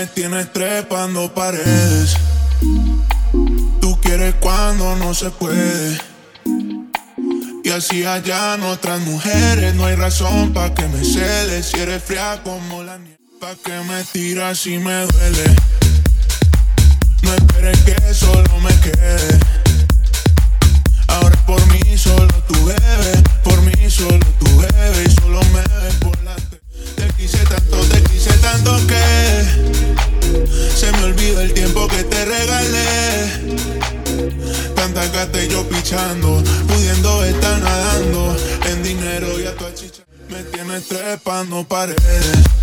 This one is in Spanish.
Me tienes trepando paredes. Tú quieres cuando no se puede. Y así en otras mujeres. No hay razón pa' que me celes. Si eres fría como la nieve. Pa' que me tiras si me duele. El tiempo que te regalé. Tanta gata y yo pichando, pudiendo estar nadando en dinero y a tu chicha. Me tienes trepando paredes.